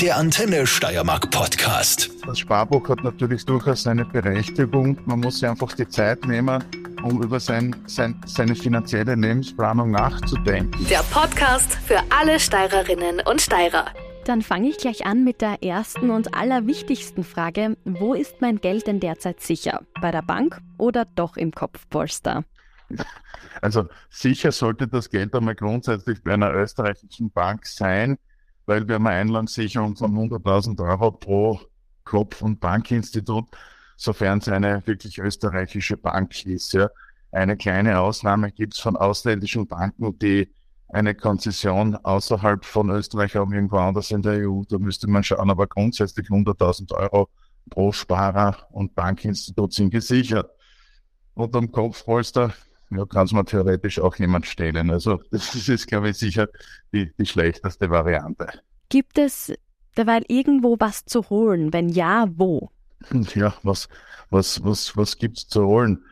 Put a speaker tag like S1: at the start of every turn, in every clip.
S1: Der Antenne Steiermark Podcast.
S2: Das Sparbuch hat natürlich durchaus seine Berechtigung. Man muss sich einfach die Zeit nehmen, um über sein, sein, seine finanzielle Lebensplanung nachzudenken.
S3: Der Podcast für alle Steirerinnen und Steirer.
S4: Dann fange ich gleich an mit der ersten und allerwichtigsten Frage. Wo ist mein Geld denn derzeit sicher? Bei der Bank oder doch im Kopfpolster?
S2: Also sicher sollte das Geld einmal grundsätzlich bei einer österreichischen Bank sein, weil wir haben eine Einlandssicherung von 100.000 Euro pro Kopf- und Bankinstitut, sofern es eine wirklich österreichische Bank ist. Ja. Eine kleine Ausnahme gibt es von ausländischen Banken, die eine Konzession außerhalb von Österreich haben, irgendwo anders in der EU. Da müsste man schauen, aber grundsätzlich 100.000 Euro pro Sparer und Bankinstitut sind gesichert. Und am Kopfpolster ja, kann es mir theoretisch auch jemand stehlen. Also das ist, glaube ich, sicher die, die schlechteste Variante.
S4: Gibt es derweil irgendwo was zu holen? Wenn ja, wo?
S2: Ja, was, was, was, was gibt's zu holen?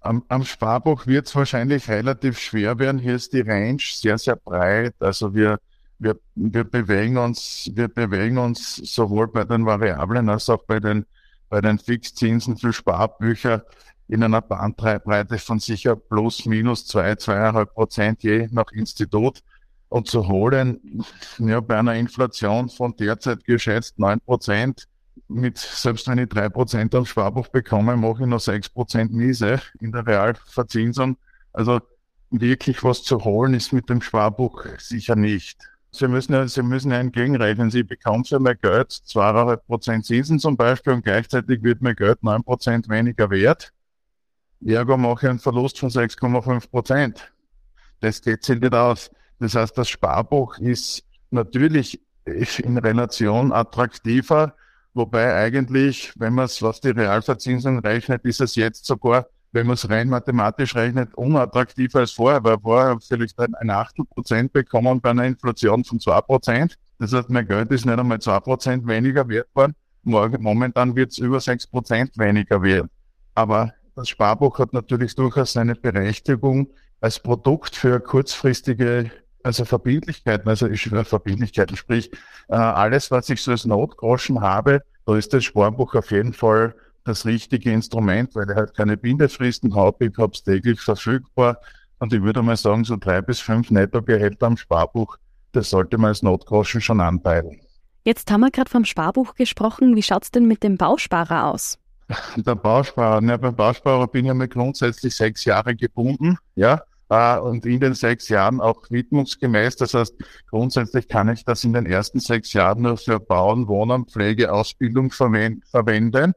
S2: Am, am Sparbuch wird es wahrscheinlich relativ schwer werden. Hier ist die Range sehr, sehr breit. Also wir, wir, wir bewegen uns, wir bewegen uns sowohl bei den Variablen als auch bei den, bei den Fixzinsen für Sparbücher in einer Bandbreite von sicher plus minus zwei, zweieinhalb Prozent je nach Institut. Und zu holen, ja, bei einer Inflation von derzeit geschätzt neun Prozent, mit, selbst wenn ich drei Prozent am Sparbuch bekomme, mache ich noch sechs Prozent Miese in der Realverzinsung. Also wirklich was zu holen ist mit dem Sparbuch sicher nicht. Sie müssen ja, Sie müssen ja entgegenrechnen. Sie bekommen für mein Geld zweieinhalb Prozent Zinsen zum Beispiel und gleichzeitig wird mein Geld neun Prozent weniger wert. Ergo mache ich einen Verlust von 6,5 Prozent. Das geht sich nicht aus. Das heißt, das Sparbuch ist natürlich in Relation attraktiver, wobei eigentlich, wenn man es, was die Realverzinsung rechnet, ist es jetzt sogar, wenn man es rein mathematisch rechnet, unattraktiver als vorher, weil vorher vielleicht ein Achtel Prozent bekommen bei einer Inflation von zwei Prozent. Das heißt, mein Geld ist nicht einmal zwei Prozent weniger wert worden. Momentan wird es über sechs Prozent weniger wert. Aber das Sparbuch hat natürlich durchaus seine Berechtigung als Produkt für kurzfristige also Verbindlichkeiten, also ich, Verbindlichkeiten, sprich äh, alles, was ich so als Notgroschen habe, da ist das Sparbuch auf jeden Fall das richtige Instrument, weil er halt keine Bindefristen hat, ich habe es täglich verfügbar und ich würde mal sagen, so drei bis fünf Nettogehälter am Sparbuch, das sollte man als Notgroschen schon anpeilen.
S4: Jetzt haben wir gerade vom Sparbuch gesprochen. Wie schaut's denn mit dem Bausparer aus?
S2: Der Bausparer, ne, beim Bausparer bin ich mal grundsätzlich sechs Jahre gebunden, ja, äh, und in den sechs Jahren auch widmungsgemäß. Das heißt, grundsätzlich kann ich das in den ersten sechs Jahren nur für Bauen, Wohnen, Pflege, Ausbildung verwend verwenden.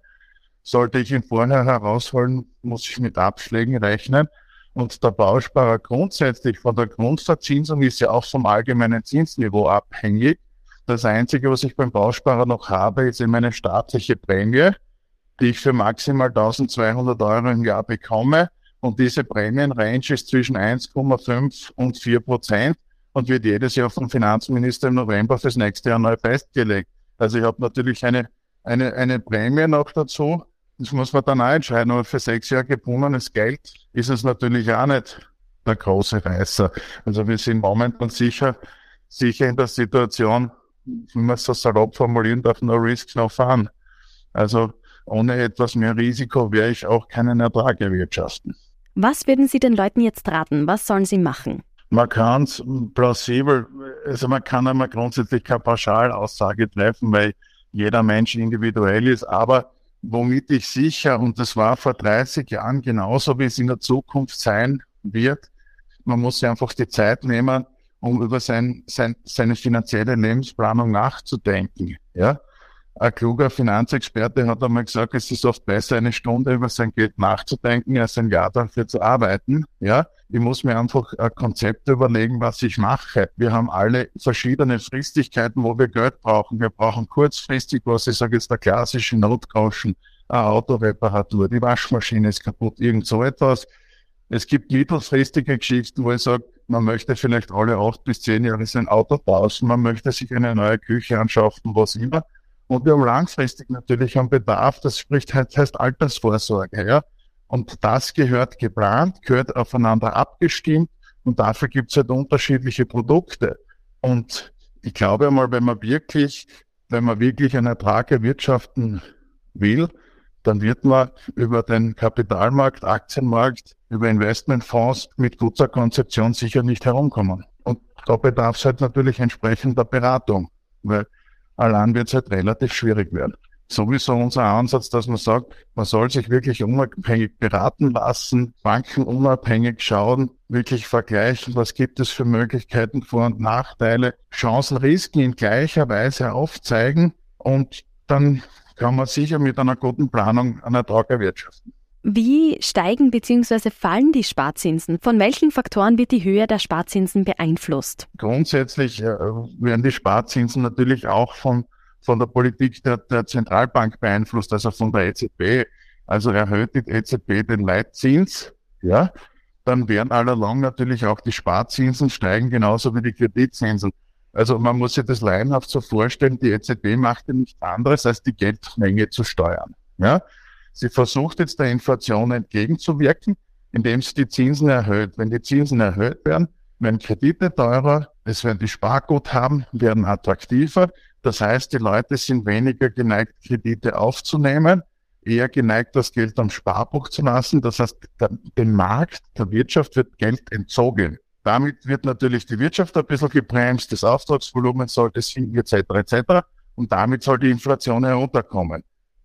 S2: Sollte ich ihn vorher herausholen, muss ich mit Abschlägen rechnen. Und der Bausparer grundsätzlich von der Grundverzinsung ist ja auch vom allgemeinen Zinsniveau abhängig. Das Einzige, was ich beim Bausparer noch habe, ist eben eine staatliche Prämie die ich für maximal 1200 Euro im Jahr bekomme. Und diese Prämienrange ist zwischen 1,5 und 4 Prozent und wird jedes Jahr vom Finanzminister im November fürs nächste Jahr neu festgelegt. Also ich habe natürlich eine, eine, eine Prämie noch dazu. Das muss man dann auch entscheiden. Aber für sechs Jahre gebundenes Geld ist es natürlich auch nicht der große Reißer. Also wir sind momentan sicher, sicher in der Situation, wenn man es so salopp formulieren darf, no risk, no fun. Also ohne etwas mehr Risiko werde ich auch keinen Ertrag erwirtschaften.
S4: Was würden Sie den Leuten jetzt raten? Was sollen sie machen?
S2: Man kann es plausibel, also man kann einmal grundsätzlich keine Pauschalaussage treffen, weil jeder Mensch individuell ist, aber womit ich sicher, und das war vor 30 Jahren genauso, wie es in der Zukunft sein wird, man muss sich einfach die Zeit nehmen, um über sein, sein, seine finanzielle Lebensplanung nachzudenken. Ja? Ein kluger Finanzexperte hat einmal gesagt, es ist oft besser, eine Stunde über sein Geld nachzudenken, als ein Jahr dafür zu arbeiten. Ja, ich muss mir einfach ein Konzept überlegen, was ich mache. Wir haben alle verschiedene Fristigkeiten, wo wir Geld brauchen. Wir brauchen kurzfristig, was ich sage, ist der klassische Notgroschen, eine Autoreparatur, die Waschmaschine ist kaputt, irgend so etwas. Es gibt mittelfristige Geschichten, wo ich sage, man möchte vielleicht alle acht bis zehn Jahre sein Auto tauschen, man möchte sich eine neue Küche anschaffen, was immer. Und wir haben langfristig natürlich einen Bedarf, das spricht halt, heißt Altersvorsorge, ja. Und das gehört geplant, gehört aufeinander abgestimmt und dafür gibt es halt unterschiedliche Produkte. Und ich glaube einmal, wenn man wirklich wenn man wirklich einen Ertrag erwirtschaften will, dann wird man über den Kapitalmarkt, Aktienmarkt, über Investmentfonds mit guter Konzeption sicher nicht herumkommen. Und da bedarf es halt natürlich entsprechender Beratung, weil allein wird es halt relativ schwierig werden. Sowieso unser Ansatz, dass man sagt, man soll sich wirklich unabhängig beraten lassen, Banken unabhängig schauen, wirklich vergleichen, was gibt es für Möglichkeiten, Vor- und Nachteile, Chancen, Risiken in gleicher Weise aufzeigen und dann kann man sicher mit einer guten Planung einen Ertrag erwirtschaften.
S4: Wie steigen bzw. fallen die Sparzinsen? Von welchen Faktoren wird die Höhe der Sparzinsen beeinflusst?
S2: Grundsätzlich äh, werden die Sparzinsen natürlich auch von, von der Politik der, der Zentralbank beeinflusst, also von der EZB. Also erhöht die EZB den Leitzins, ja, dann werden allalong natürlich auch die Sparzinsen steigen, genauso wie die Kreditzinsen. Also man muss sich das laienhaft so vorstellen, die EZB macht ja nichts anderes, als die Geldmenge zu steuern. Ja? Sie versucht jetzt der Inflation entgegenzuwirken, indem sie die Zinsen erhöht. Wenn die Zinsen erhöht werden, werden Kredite teurer, es werden die Sparguthaben werden attraktiver. Das heißt, die Leute sind weniger geneigt, Kredite aufzunehmen, eher geneigt, das Geld am Sparbuch zu lassen. Das heißt, der, dem Markt, der Wirtschaft wird Geld entzogen. Damit wird natürlich die Wirtschaft ein bisschen gebremst, das Auftragsvolumen sollte sinken etc. etc. Und damit soll die Inflation herunterkommen.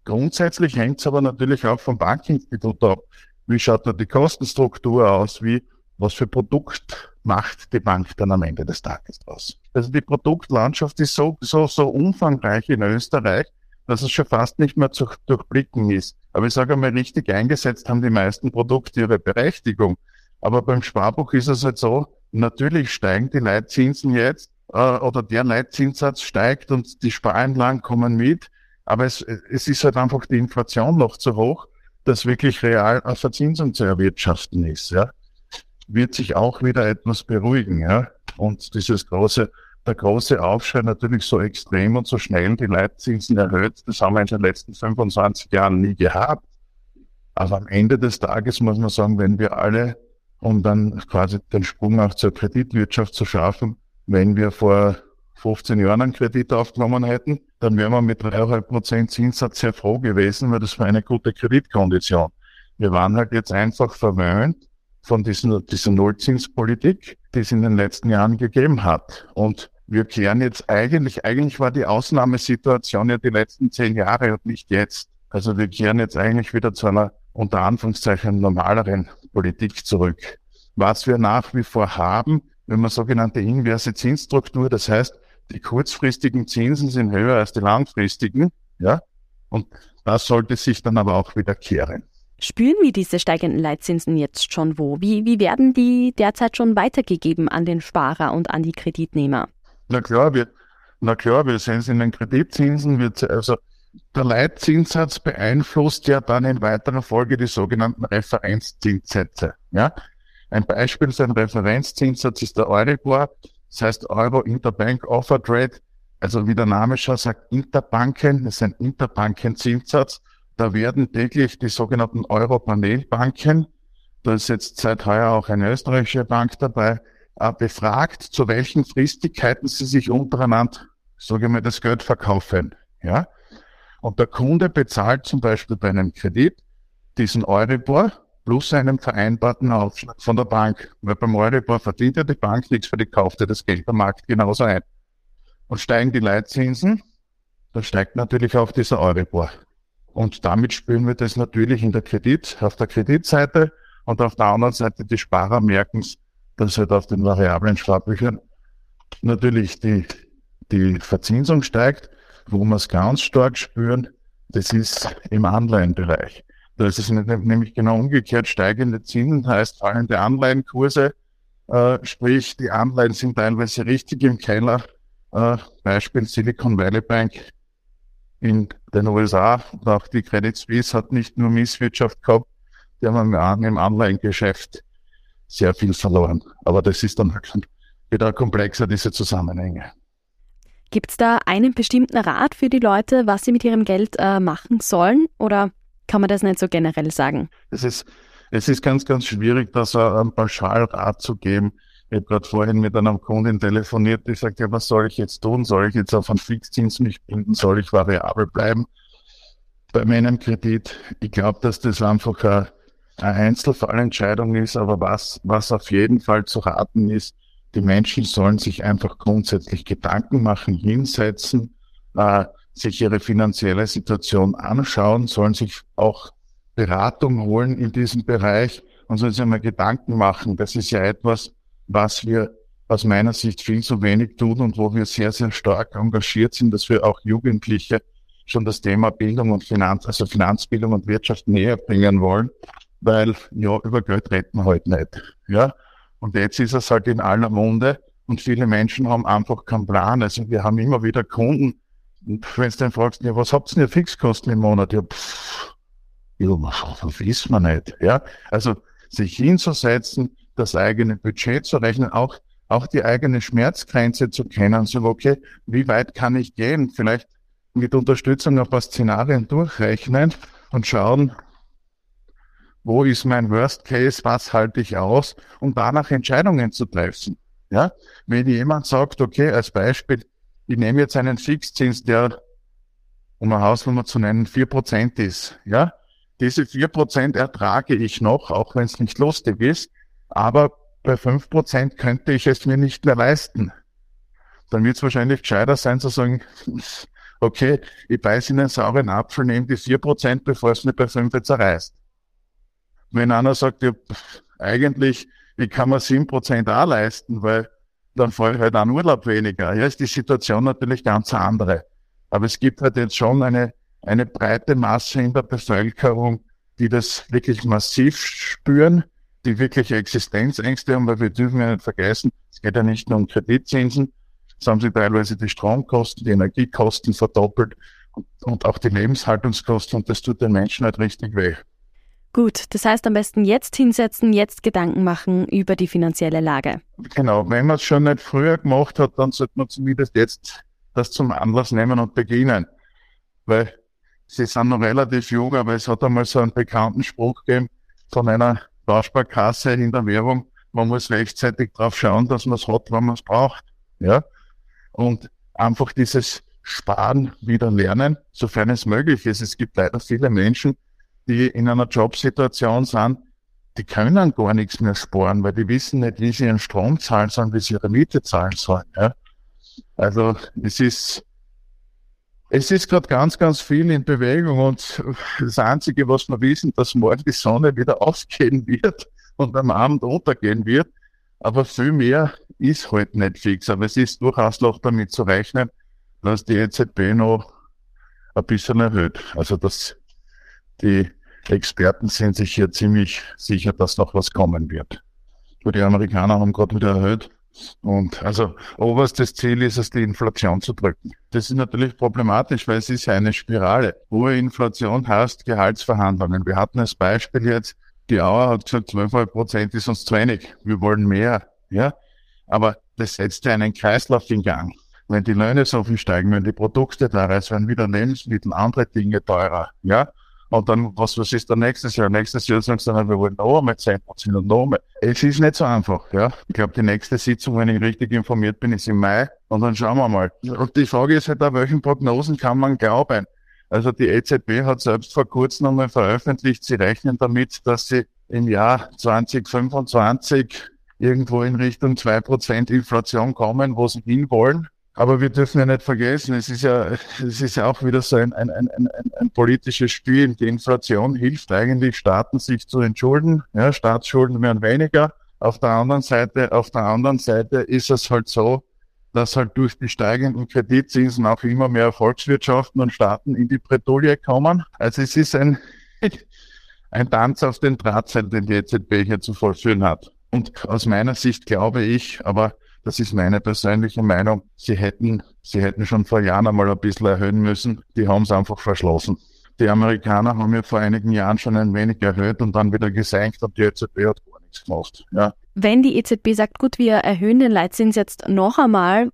S2: Grundsätzlich hängt es aber natürlich auch vom Bankinstitut ab. Wie schaut da die Kostenstruktur aus? Wie, was für Produkt macht die Bank dann am Ende des Tages aus? Also die Produktlandschaft ist so, so, so umfangreich in Österreich, dass es schon fast nicht mehr zu durchblicken ist. Aber ich sage einmal, richtig eingesetzt haben die meisten Produkte ihre Berechtigung. Aber beim Sparbuch ist es halt so, natürlich steigen die Leitzinsen jetzt äh, oder der Leitzinssatz steigt und die Spareinlagen kommen mit. Aber es, es ist halt einfach die Inflation noch zu hoch, dass wirklich real eine Verzinsung zu erwirtschaften ist. Ja. Wird sich auch wieder etwas beruhigen. Ja. Und dieses große, der große Aufschrei natürlich so extrem und so schnell die Leitzinsen erhöht, das haben wir in den letzten 25 Jahren nie gehabt. Aber am Ende des Tages muss man sagen, wenn wir alle um dann quasi den Sprung auch zur Kreditwirtschaft zu schaffen. Wenn wir vor 15 Jahren einen Kredit aufgenommen hätten, dann wären wir mit 3,5 Prozent Zinssatz sehr froh gewesen, weil das war eine gute Kreditkondition. Wir waren halt jetzt einfach verwöhnt von diesen, dieser Nullzinspolitik, die es in den letzten Jahren gegeben hat. Und wir kehren jetzt eigentlich, eigentlich war die Ausnahmesituation ja die letzten zehn Jahre und nicht jetzt. Also wir kehren jetzt eigentlich wieder zu einer unter Anführungszeichen normaleren Politik zurück. Was wir nach wie vor haben, wenn man sogenannte inverse Zinsstruktur, das heißt, die kurzfristigen Zinsen sind höher als die langfristigen, ja, und das sollte sich dann aber auch wieder kehren.
S4: Spüren wir diese steigenden Leitzinsen jetzt schon wo? Wie, wie werden die derzeit schon weitergegeben an den Sparer und an die Kreditnehmer?
S2: Na klar, wir, na klar, wir sehen es in den Kreditzinsen, wird, also der Leitzinssatz beeinflusst ja dann in weiterer Folge die sogenannten Referenzzinssätze. Ja? Ein Beispiel für einen Referenzzinssatz ist der Euribor, das heißt Euro Interbank Offer Rate, also wie der Name schon sagt, Interbanken, das ist ein Interbankenzinssatz. Da werden täglich die sogenannten Euro-Panelbanken, da ist jetzt seit heuer auch eine österreichische Bank dabei, äh, befragt, zu welchen Fristigkeiten sie sich untereinander, sage ich mal, das Geld verkaufen. Ja? Und der Kunde bezahlt zum Beispiel bei einem Kredit diesen Euribor plus einen vereinbarten Aufschlag von der Bank. Weil beim Euribor verdient ja die Bank nichts, für die kauft ja das Geld am Markt genauso ein. Und steigen die Leitzinsen, dann steigt natürlich auch dieser Euribor. Und damit spüren wir das natürlich in der Kredit, auf der Kreditseite und auf der anderen Seite die Sparer merken es, dass halt auf den variablen Sparbüchern natürlich die, die Verzinsung steigt wo wir es ganz stark spüren, das ist im Anleihenbereich. Da ist nämlich genau umgekehrt. Steigende Zinsen heißt fallende Anleihenkurse, äh, sprich die Anleihen sind teilweise richtig im Keller. Äh, Beispiel Silicon Valley Bank in den USA und auch die Credit Suisse hat nicht nur Misswirtschaft gehabt, die haben im Anleihengeschäft sehr viel verloren. Aber das ist dann halt wieder komplexer, diese Zusammenhänge.
S4: Gibt es da einen bestimmten Rat für die Leute, was sie mit ihrem Geld äh, machen sollen? Oder kann man das nicht so generell sagen?
S2: Es ist, es ist ganz, ganz schwierig, das einen Pauschalrat zu geben. Ich habe gerade vorhin mit einer Kundin telefoniert, die sagt, ja, was soll ich jetzt tun? Soll ich jetzt auf einen Fixzins mich binden? Soll ich variabel bleiben? Bei meinem Kredit, ich glaube, dass das einfach eine, eine Einzelfallentscheidung ist, aber was, was auf jeden Fall zu raten ist, die Menschen sollen sich einfach grundsätzlich Gedanken machen, hinsetzen, äh, sich ihre finanzielle Situation anschauen, sollen sich auch Beratung holen in diesem Bereich und sollen sich einmal Gedanken machen. Das ist ja etwas, was wir aus meiner Sicht viel zu wenig tun und wo wir sehr, sehr stark engagiert sind, dass wir auch Jugendliche schon das Thema Bildung und Finanz, also Finanzbildung und Wirtschaft näher bringen wollen, weil ja, über Geld retten heute halt nicht. Ja, und jetzt ist es halt in aller Munde und viele Menschen haben einfach keinen Plan. Also wir haben immer wieder Kunden, wenn du dann fragst, ja, was habt ihr denn Fixkosten im Monat? Ja, pff, ja, das wissen wir nicht. Ja, also sich hinzusetzen, das eigene Budget zu rechnen, auch, auch die eigene Schmerzgrenze zu kennen, so, okay, wie weit kann ich gehen? Vielleicht mit Unterstützung ein paar Szenarien durchrechnen und schauen, wo ist mein Worst Case, was halte ich aus, um danach Entscheidungen zu treffen. Ja, wenn jemand sagt, okay, als Beispiel, ich nehme jetzt einen Fixzins, der, um eine Hausnummer zu nennen, vier Prozent ist, ja, diese vier Prozent ertrage ich noch, auch wenn es nicht lustig ist, aber bei fünf Prozent könnte ich es mir nicht mehr leisten. Dann wird es wahrscheinlich gescheiter sein zu sagen, okay, ich beiße in einen sauren Apfel, nehme die vier Prozent, bevor es mir bei fünf zerreißt. Wenn einer sagt, ja, eigentlich, ich kann mir sieben Prozent auch leisten, weil dann fahre ich halt einen Urlaub weniger. Ja, ist die Situation natürlich ganz andere. Aber es gibt halt jetzt schon eine, eine breite Masse in der Bevölkerung, die das wirklich massiv spüren, die wirkliche Existenzängste haben, weil wir dürfen ja nicht vergessen, es geht ja nicht nur um Kreditzinsen, es haben sich teilweise die Stromkosten, die Energiekosten verdoppelt und, und auch die Lebenshaltungskosten und das tut den Menschen halt richtig weh.
S4: Gut, das heißt am besten jetzt hinsetzen, jetzt Gedanken machen über die finanzielle Lage.
S2: Genau, wenn man es schon nicht früher gemacht hat, dann sollte man zumindest jetzt das zum Anlass nehmen und beginnen. Weil sie sind noch relativ jung, aber es hat einmal so einen bekannten Spruch gegeben von einer Bausparkasse in der Währung, man muss rechtzeitig darauf schauen, dass man es hat, wenn man es braucht. Ja? Und einfach dieses Sparen wieder lernen, sofern es möglich ist. Es gibt leider viele Menschen, die in einer Jobsituation sind, die können gar nichts mehr sparen, weil die wissen nicht, wie sie ihren Strom zahlen sollen, wie sie ihre Miete zahlen sollen. Ja? Also es ist es ist gerade ganz, ganz viel in Bewegung und das Einzige, was wir wissen, dass morgen die Sonne wieder aufgehen wird und am Abend untergehen wird. Aber viel mehr ist halt nicht fix. Aber es ist durchaus noch damit zu rechnen, dass die EZB noch ein bisschen erhöht. Also dass die Experten sind sich hier ziemlich sicher, dass noch was kommen wird. Die Amerikaner haben gerade wieder erhöht. Und also oberstes Ziel ist es, die Inflation zu drücken. Das ist natürlich problematisch, weil es ist ja eine Spirale. Hohe Inflation heißt Gehaltsverhandlungen. Wir hatten als Beispiel jetzt, die Auer hat gesagt, 12,5 Prozent ist uns zu wenig. Wir wollen mehr. Ja, aber das setzt ja einen Kreislauf in Gang. Wenn die Löhne so viel steigen, wenn die Produkte teurer werden wieder Lebensmittel, andere Dinge teurer. Ja, und dann, was, was ist dann nächstes Jahr? Nächstes Jahr sagen sie dann, wir wollen noch einmal 10 Prozent und noch einmal. Es ist nicht so einfach, ja. Ich glaube, die nächste Sitzung, wenn ich richtig informiert bin, ist im Mai. Und dann schauen wir mal. Und die Frage ist halt auch, welchen Prognosen kann man glauben? Also die EZB hat selbst vor kurzem einmal veröffentlicht, sie rechnen damit, dass sie im Jahr 2025 irgendwo in Richtung 2% Inflation kommen, wo sie hinwollen. Aber wir dürfen ja nicht vergessen, es ist ja, es ist ja auch wieder so ein, ein, ein, ein, ein politisches Spiel. Die Inflation hilft eigentlich Staaten, sich zu entschulden. Ja, Staatsschulden werden weniger. Auf der anderen Seite, auf der anderen Seite ist es halt so, dass halt durch die steigenden Kreditzinsen auch immer mehr Volkswirtschaften und Staaten in die Bredouille kommen. Also es ist ein, ein Tanz auf den Drahtseilen, den die EZB hier zu vollführen hat. Und aus meiner Sicht glaube ich, aber das ist meine persönliche Meinung. Sie hätten, sie hätten schon vor Jahren einmal ein bisschen erhöhen müssen. Die haben es einfach verschlossen. Die Amerikaner haben ja vor einigen Jahren schon ein wenig erhöht und dann wieder gesenkt und die EZB hat gar nichts gemacht. Ja.
S4: Wenn die EZB sagt, gut, wir erhöhen den Leitzins jetzt noch einmal,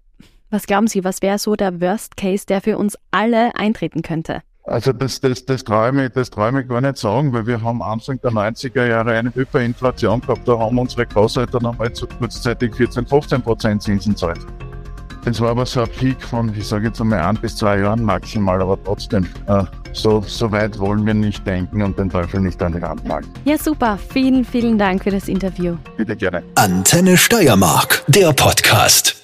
S4: was glauben Sie, was wäre so der Worst Case, der für uns alle eintreten könnte?
S2: Also das, das, das traue ich, mich, das traue ich gar nicht sagen, weil wir haben Anfang der 90er Jahre eine Hyperinflation gehabt. Da haben unsere Großeltern einmal zu kurzzeitig 14, 15 Prozent Zinsen zahlt. Das war aber so ein Peak von, ich sage jetzt einmal ein bis zwei Jahren maximal, aber trotzdem, äh, so, so weit wollen wir nicht denken und den Teufel nicht an die Hand malen.
S4: Ja, super. Vielen, vielen Dank für das Interview.
S2: Bitte gerne.
S1: Antenne Steiermark, der Podcast.